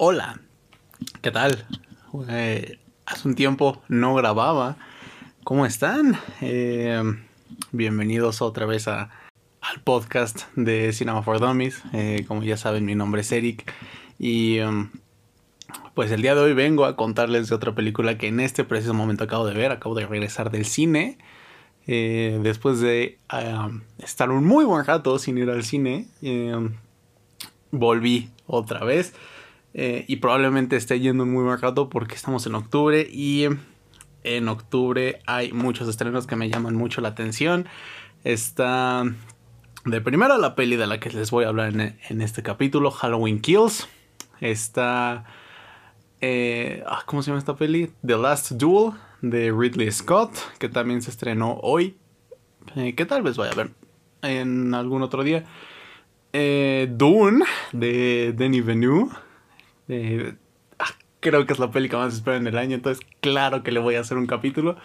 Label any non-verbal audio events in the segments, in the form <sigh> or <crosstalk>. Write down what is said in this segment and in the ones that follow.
Hola, ¿qué tal? Eh, hace un tiempo no grababa. ¿Cómo están? Eh, bienvenidos otra vez a, al podcast de Cinema for Dummies. Eh, como ya saben, mi nombre es Eric. Y um, pues el día de hoy vengo a contarles de otra película que en este preciso momento acabo de ver. Acabo de regresar del cine. después de um, estar un muy buen rato sin ir al cine, volví otra vez. Eh, y probablemente esté yendo muy rato porque estamos en octubre y en octubre hay muchos estrenos que me llaman mucho la atención. Está de primera la peli de la que les voy a hablar en, este capítulo, Halloween Kills. Está... Eh, ah, ¿Cómo se llama esta peli? The Last Duel de Ridley Scott, que también se estrenó hoy. Eh, que tal vez vaya a ver en algún otro día. Dune de Denis Villeneuve eh, ah, creo que es la peli que más espero en el año, entonces claro que le voy a hacer un capítulo.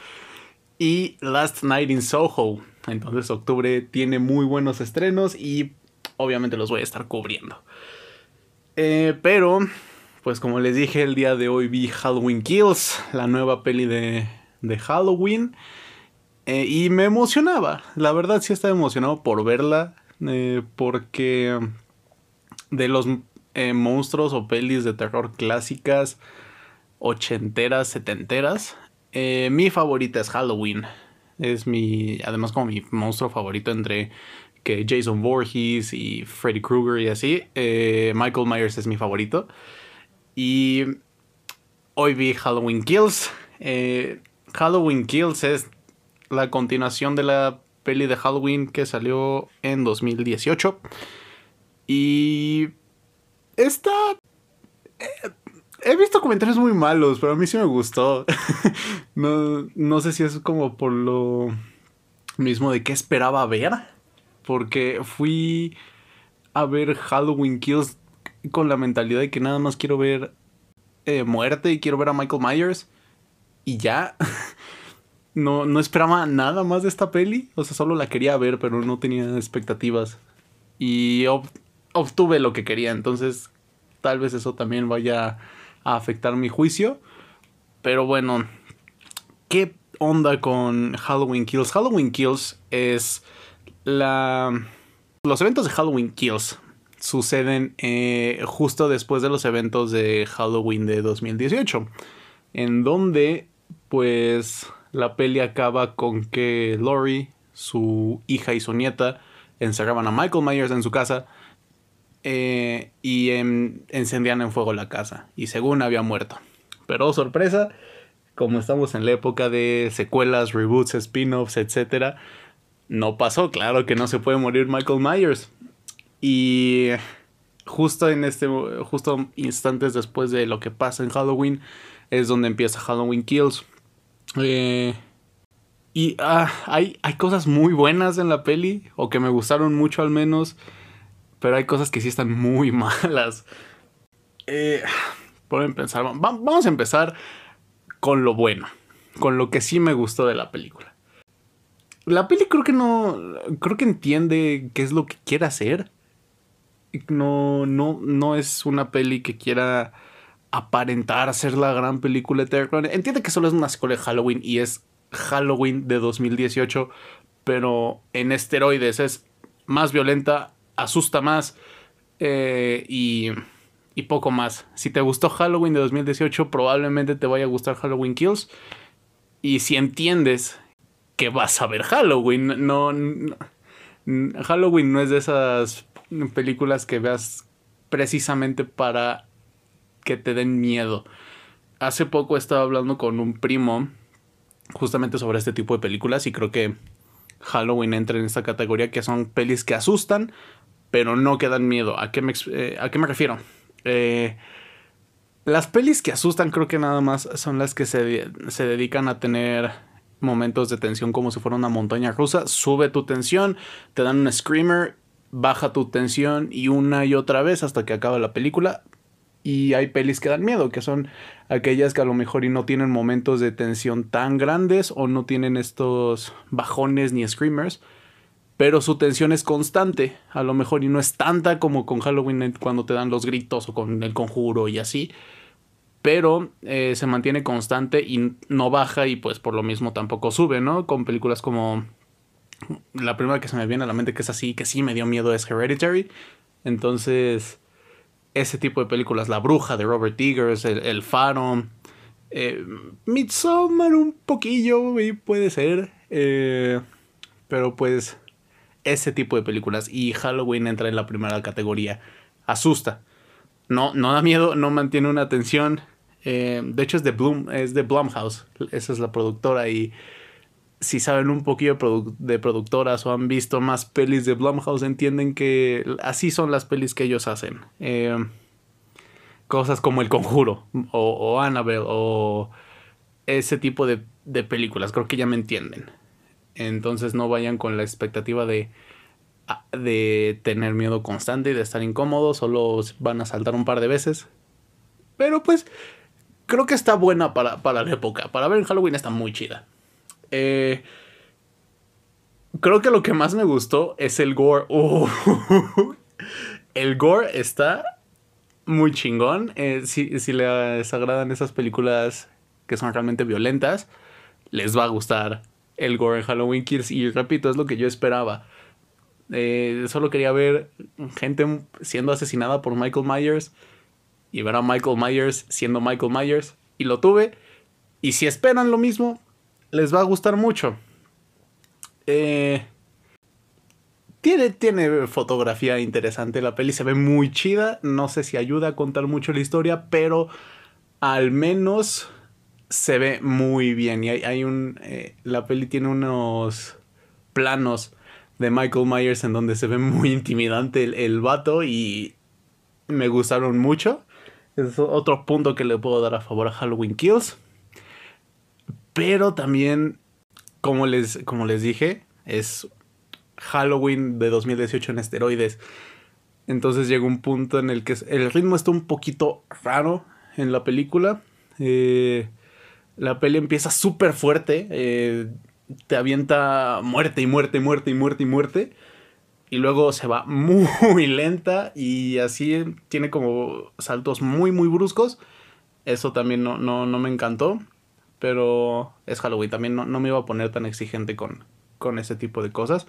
Y Last Night in Soho. Entonces octubre tiene muy buenos estrenos y obviamente los voy a estar cubriendo. Eh, pero, pues como les dije, el día de hoy vi Halloween Kills, la nueva peli de, de Halloween. Eh, y me emocionaba, la verdad sí estaba emocionado por verla, porque de los eh, monstruos o pelis de terror clásicas, ochenteras, setenteras. Eh, mi favorita es Halloween. Es mi, además como mi monstruo favorito entre que Jason Voorhees y Freddy Krueger y así. Eh, Michael Myers es mi favorito. Y hoy vi Halloween Kills. Halloween Kills es la continuación de la peli de Halloween que salió en 2018. Y Está... Eh, he visto comentarios muy malos, pero a mí sí me gustó. <laughs> no, no sé si es como por lo mismo de qué esperaba ver. Porque fui a ver Halloween Kills con la mentalidad de que nada más quiero ver eh, muerte y quiero ver a Michael Myers. Y ya. <laughs> no, no esperaba nada más de esta peli. O sea, solo la quería ver, pero no tenía expectativas. Y obtuve lo que quería, entonces tal vez eso también vaya a afectar mi juicio. Pero bueno, ¿qué onda con Halloween Kills? Halloween Kills es la... Los eventos de Halloween Kills suceden eh, justo después de los eventos de Halloween de 2018, en donde pues la peli acaba con que Lori, su hija y su nieta encerraban a Michael Myers en su casa eh, y encendían en fuego la casa y según había muerto. Pero sorpresa, como estamos en la época de secuelas, reboots, spin-offs, etc., no pasó, claro que no se puede morir Michael Myers. Y justo en este, justo instantes después de lo que pasa en Halloween, es donde empieza Halloween Kills. Eh, y ah, hay, hay cosas muy buenas en la peli, o que me gustaron mucho al menos. Pero hay cosas que sí están muy <laughs> malas. Eh, pensar. vamos a empezar con lo bueno. Con lo que sí me gustó de la película. La peli creo que no. Creo que entiende qué es lo que quiere hacer. No, no, no es una peli que quiera aparentar ser la gran película de terror. Entiende que solo es una secuela de Halloween y es Halloween de 2018, pero en esteroides es más violenta, asusta más eh, y, y, poco más. Si te gustó Halloween de 2018, probablemente te vaya a gustar Halloween Kills. Y si entiendes que vas a ver Halloween, no, Halloween no es de esas películas que veas precisamente para que te den miedo. Hace poco estaba hablando con un primo justamente sobre este tipo de películas y creo que Halloween entra en esta categoría que son pelis que asustan, pero no que dan miedo. ¿A qué me, eh, ¿a qué me refiero? Eh, las pelis que asustan creo que nada más son las que se, se, dedican a tener momentos de tensión como si fuera una montaña rusa. Sube tu tensión, te dan un screamer, baja tu tensión y una y otra vez hasta que acaba la película. Y hay pelis que dan miedo, que son aquellas que a lo mejor y no tienen momentos de tensión tan grandes o no tienen estos bajones ni screamers pero su tensión es constante, a lo mejor, y no es tanta como con Halloween cuando te dan los gritos o con el conjuro y así, pero eh, se mantiene constante y no baja y pues por lo mismo tampoco sube, ¿no? Con películas como la primera que se me viene a la mente que es así, que sí me dio miedo es Hereditary, entonces ese tipo de películas, La Bruja de Robert Eggers, El, Faro, eh, Midsommar un poquillo, puede ser, eh, pero pues ese tipo de películas y Halloween entra en la primera categoría. Asusta. No, no da miedo, no mantiene una atención. Eh, de hecho es de Bloom, es de Blumhouse. Esa es la productora y si saben un poquillo de, productoras o han visto más pelis de Blumhouse entienden que así son las pelis que ellos hacen. Eh, cosas como El Conjuro o, Annabelle o ese tipo de, de películas. Creo que ya me entienden. Entonces no vayan con la expectativa de, de tener miedo constante y de estar incómodos. Solo van a saltar un par de veces. Pero pues creo que está buena para, la época. Para ver en Halloween está muy chida. Eh, creo que lo que más me gustó es el gore. <laughs> el gore está muy chingón. Eh, si, si les agradan esas películas que son realmente violentas, les va a gustar el gore en Halloween Kills. Y repito, es lo que yo esperaba. Eh, solo quería ver gente siendo asesinada por Michael Myers y ver a Michael Myers siendo Michael Myers. Y lo tuve. Y si esperan lo mismo, les va a gustar mucho. Eh, tiene, tiene fotografía interesante. La peli se ve muy chida. No sé si ayuda a contar mucho la historia, pero al menos se ve muy bien. Y hay, un. Eh, la peli tiene unos planos de Michael Myers en donde se ve muy intimidante el, el vato y me gustaron mucho. Es otro punto que le puedo dar a favor a Halloween Kills. Pero también, como les, como les dije, es Halloween de 2018 en esteroides. Entonces llega un punto en el que el ritmo está un poquito raro en la película. Eh, la peli empieza súper fuerte. Eh, te avienta muerte y muerte y muerte y muerte y muerte. Y luego se va muy <laughs> lenta y así tiene como saltos muy muy bruscos. Eso también no, no, me encantó. Pero es Halloween. También no, me iba a poner tan exigente con, con ese tipo de cosas.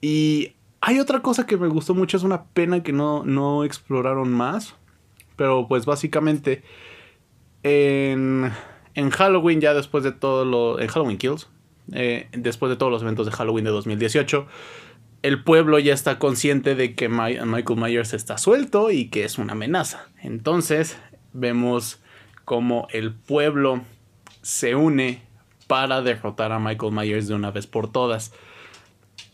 Y hay otra cosa que me gustó mucho. Es una pena que no, no exploraron más. Pero pues básicamente en, en Halloween, ya después de todo lo. En Halloween Kills, eh, después de todos los eventos de Halloween de 2018, el pueblo ya está consciente de que Michael Myers está suelto y que es una amenaza. Entonces, vemos cómo el pueblo se une para derrotar a Michael Myers de una vez por todas.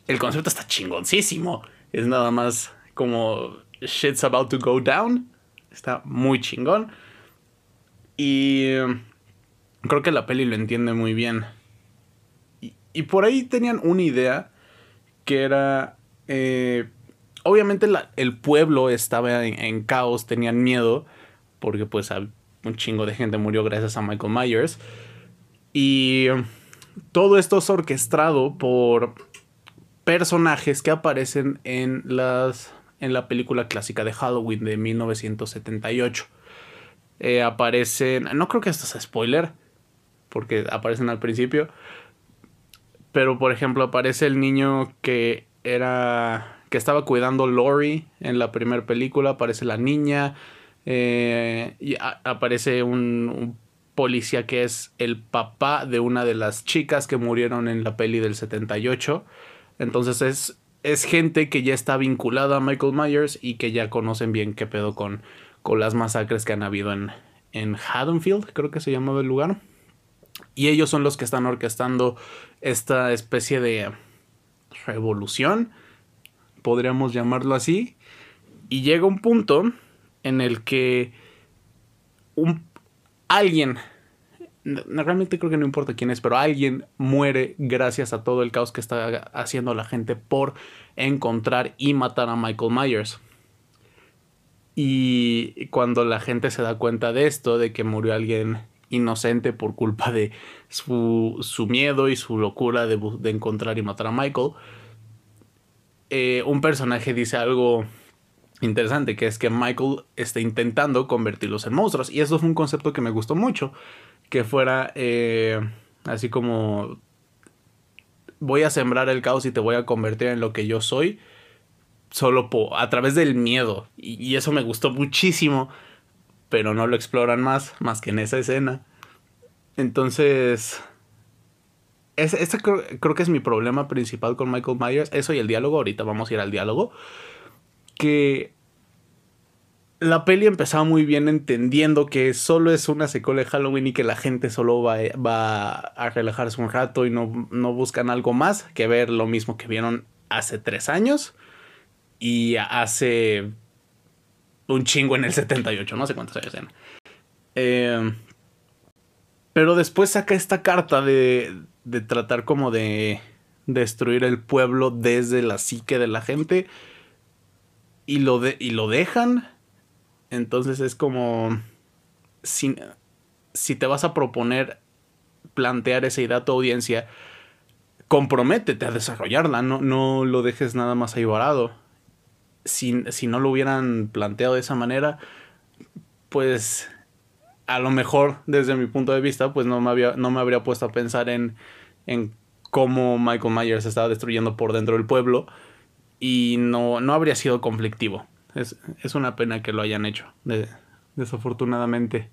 El concepto está chingoncísimo. Es nada más como shit's about to go down. Está muy chingón. Y em, creo que la peli lo entiende muy bien. Y, por ahí tenían una idea que era... Eh, obviamente el pueblo estaba en, caos, tenían miedo, porque pues un chingo de gente murió gracias a Michael Myers. Y todo esto es orquestado por personajes que aparecen en, las, en la película clásica de Halloween de 1978. Eh, aparecen, no creo que esto sea spoiler, porque aparecen al principio, pero por ejemplo aparece el niño que era, que estaba cuidando Lori en la primera película, aparece la niña, eh, y aparece un, policía que es el papá de una de las chicas que murieron en la peli del 78. Entonces es, es gente que ya está vinculada a Michael Myers y que ya conocen bien qué pedo con, con las masacres que han habido en, en Haddonfield, creo que se llamaba el lugar. Y ellos son los que están orquestando esta especie de revolución, podríamos llamarlo así. Y llega un punto en el que alguien, realmente creo que no importa quién es, pero alguien muere gracias a todo el caos que está haciendo la gente por encontrar y matar a Michael Myers. Y cuando la gente se da cuenta de esto, de que murió alguien inocente por culpa de su, su miedo y su locura de, encontrar y matar a Michael. Eh, un personaje dice algo interesante, que es que Michael está intentando convertirlos en monstruos. Y eso fue un concepto que me gustó mucho, que fuera eh, así como voy a sembrar el caos y te voy a convertir en lo que yo soy, solo a través del miedo. Y, eso me gustó muchísimo, pero no lo exploran más, más que en esa escena. Entonces, ese, creo, creo, que es mi problema principal con Michael Myers, eso y el diálogo, ahorita vamos a ir al diálogo, que la peli empezaba muy bien entendiendo que solo es una secuela de Halloween y que la gente solo va, va a relajarse un rato y no, no, buscan algo más que ver lo mismo que vieron hace tres años y hace un chingo en el 78, no sé cuántos años eran. Eh, pero después saca esta carta de, de tratar como de destruir el pueblo desde la psique de la gente y lo, de, y lo dejan entonces es como, si, si te vas a proponer plantear esa idea a tu audiencia, comprométete a desarrollarla, no, no lo dejes nada más ahí varado. Si, si, no lo hubieran planteado de esa manera, pues a lo mejor desde mi punto de vista, pues no me, había, no me habría puesto a pensar en, en cómo Michael Myers estaba destruyendo por dentro del pueblo y no, no habría sido conflictivo. Es, una pena que lo hayan hecho, desafortunadamente.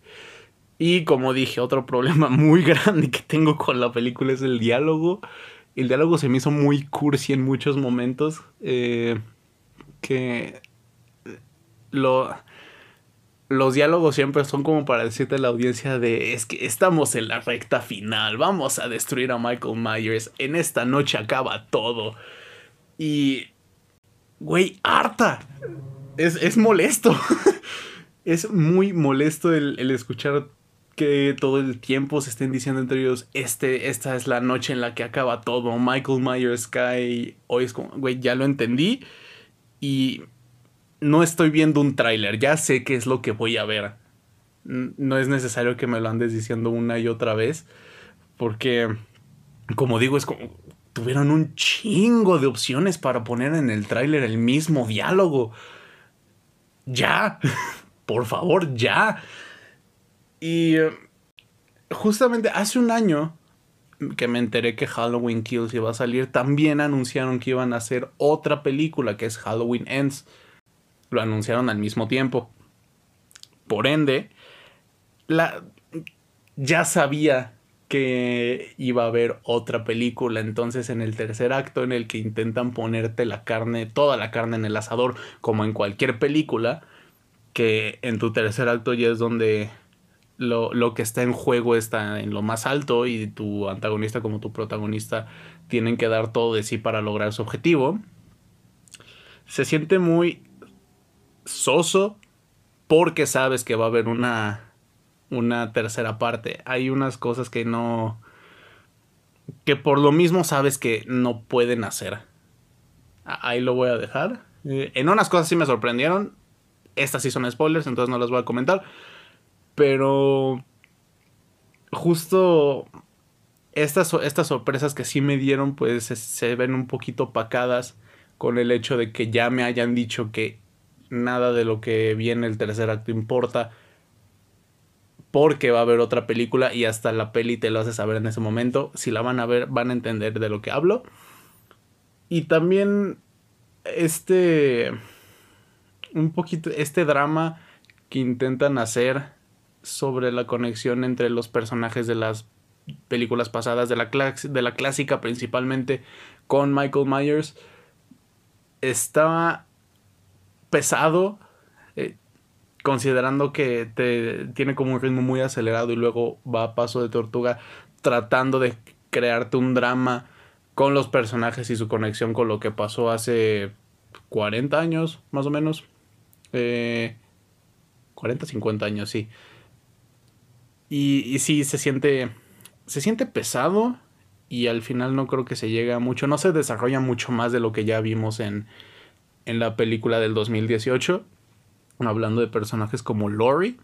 Y como dije, otro <laughs> problema muy grande que tengo con la película es el diálogo. El diálogo se me hizo muy cursi en muchos momentos. Eh, que lo, los diálogos siempre son como para decirte a la audiencia de es que estamos en la recta final, vamos a destruir a Michael Myers, en esta noche acaba todo. Y... Güey, harta es, molesto. <laughs> es muy molesto el, escuchar que todo el tiempo se estén diciendo entre ellos, este, esta es la noche en la que acaba todo, Michael Myers Sky, hoy es como, güey, ya lo entendí y no estoy viendo un tráiler, ya sé qué es lo que voy a ver. No es necesario que me lo andes diciendo una y otra vez, porque, como digo, es como, tuvieron un chingo de opciones para poner en el tráiler el mismo diálogo ya, <laughs> por favor, ya. Y eh, justamente hace un año que me enteré que Halloween Kills iba a salir, también anunciaron que iban a hacer otra película que es Halloween Ends. Lo anunciaron al mismo tiempo. Por ende, la, ya sabía que iba a haber otra película. Entonces, en el tercer acto, en el que intentan ponerte la carne, toda la carne en el asador, como en cualquier película, que en tu tercer acto ya es donde lo, lo, que está en juego está en lo más alto y tu antagonista como tu protagonista tienen que dar todo de sí para lograr su objetivo. Se siente muy soso porque sabes que va a haber una una tercera parte. Hay unas cosas que no... que por lo mismo sabes que no pueden hacer. Ahí lo voy a dejar. Eh, en unas cosas sí me sorprendieron. Estas sí son spoilers, entonces no las voy a comentar. Pero... Justo estas, estas sorpresas que sí me dieron, pues se, ven un poquito opacadas con el hecho de que ya me hayan dicho que nada de lo que viene el tercer acto importa porque va a haber otra película y hasta la peli te lo hace saber en ese momento. Si la van a ver, van a entender de lo que hablo. Y también este un poquito este drama que intentan hacer sobre la conexión entre los personajes de las películas pasadas de la, clásica principalmente con Michael Myers está pesado eh, considerando que te tiene como un ritmo muy acelerado y luego va a paso de tortuga tratando de crearte un drama con los personajes y su conexión con lo que pasó hace 40 años, más o menos. Eh, 40, 50 años, sí. Y, y sí, se siente, se siente pesado y al final no creo que se llegue a mucho, no se desarrolla mucho más de lo que ya vimos en, en la película del 2018 hablando de personajes como Lori.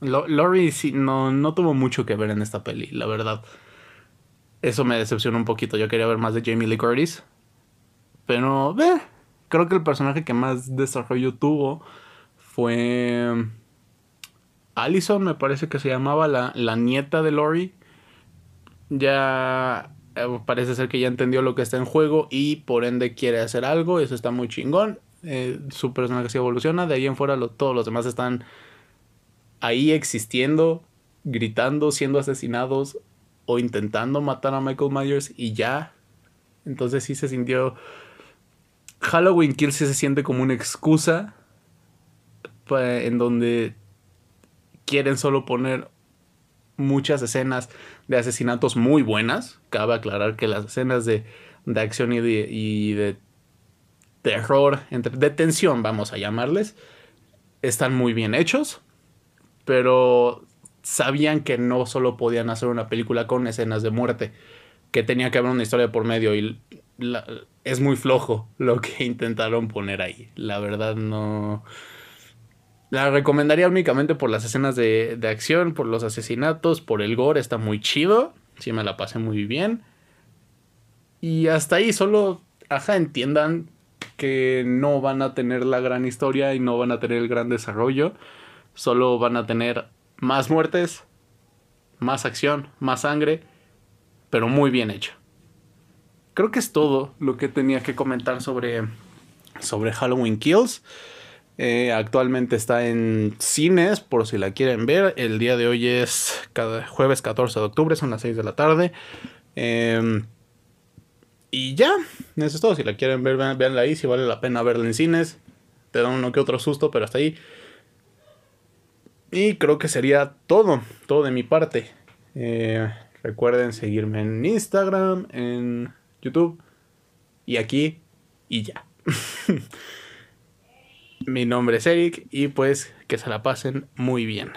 Laurie sí, no, no tuvo mucho que ver en esta peli, la verdad. Eso me decepcionó un poquito. Yo quería ver más de Jamie Lee Curtis. Pero, ve, creo que el personaje que más desarrollo tuvo fue Allison, me parece que se llamaba la, la nieta de Lori. Ya eh, parece ser que ya entendió lo que está en juego y por ende quiere hacer algo. Eso está muy chingón. Eh, su personaje se evoluciona. De ahí en fuera todos los demás están ahí existiendo, gritando, siendo asesinados o intentando matar a Michael Myers y ya. Entonces sí se sintió... Halloween Kill sí se siente como una excusa en donde quieren solo poner muchas escenas de asesinatos muy buenas. Cabe aclarar que las escenas de, de acción y de, y de terror, de tensión, vamos a llamarles, están muy bien hechos pero sabían que no solo podían hacer una película con escenas de muerte, que tenía que haber una historia por medio y es muy flojo lo que <laughs> intentaron poner ahí. La verdad no... La recomendaría únicamente por las escenas de, de acción, por los asesinatos, por el gore, está muy chido. Sí me la pasé muy bien. Y hasta ahí solo, ajá, entiendan que no van a tener la gran historia y no van a tener el gran desarrollo solo van a tener más muertes, más acción, más sangre, pero muy bien hecho. Creo que es todo lo que tenía que comentar sobre, sobre Halloween Kills. Eh, actualmente está en cines, por si la quieren ver. El día de hoy es jueves 14 de octubre, son las 6 de la tarde. Em, y ya, eso es todo. Si la quieren ver, véanla ahí. Si vale la pena verla en cines. Te da uno que otro susto, pero hasta ahí. Y creo que sería todo, todo de mi parte. Eh, recuerden seguirme en Instagram, en YouTube y aquí y ya. <laughs> mi nombre es Eric y pues que se la pasen muy bien.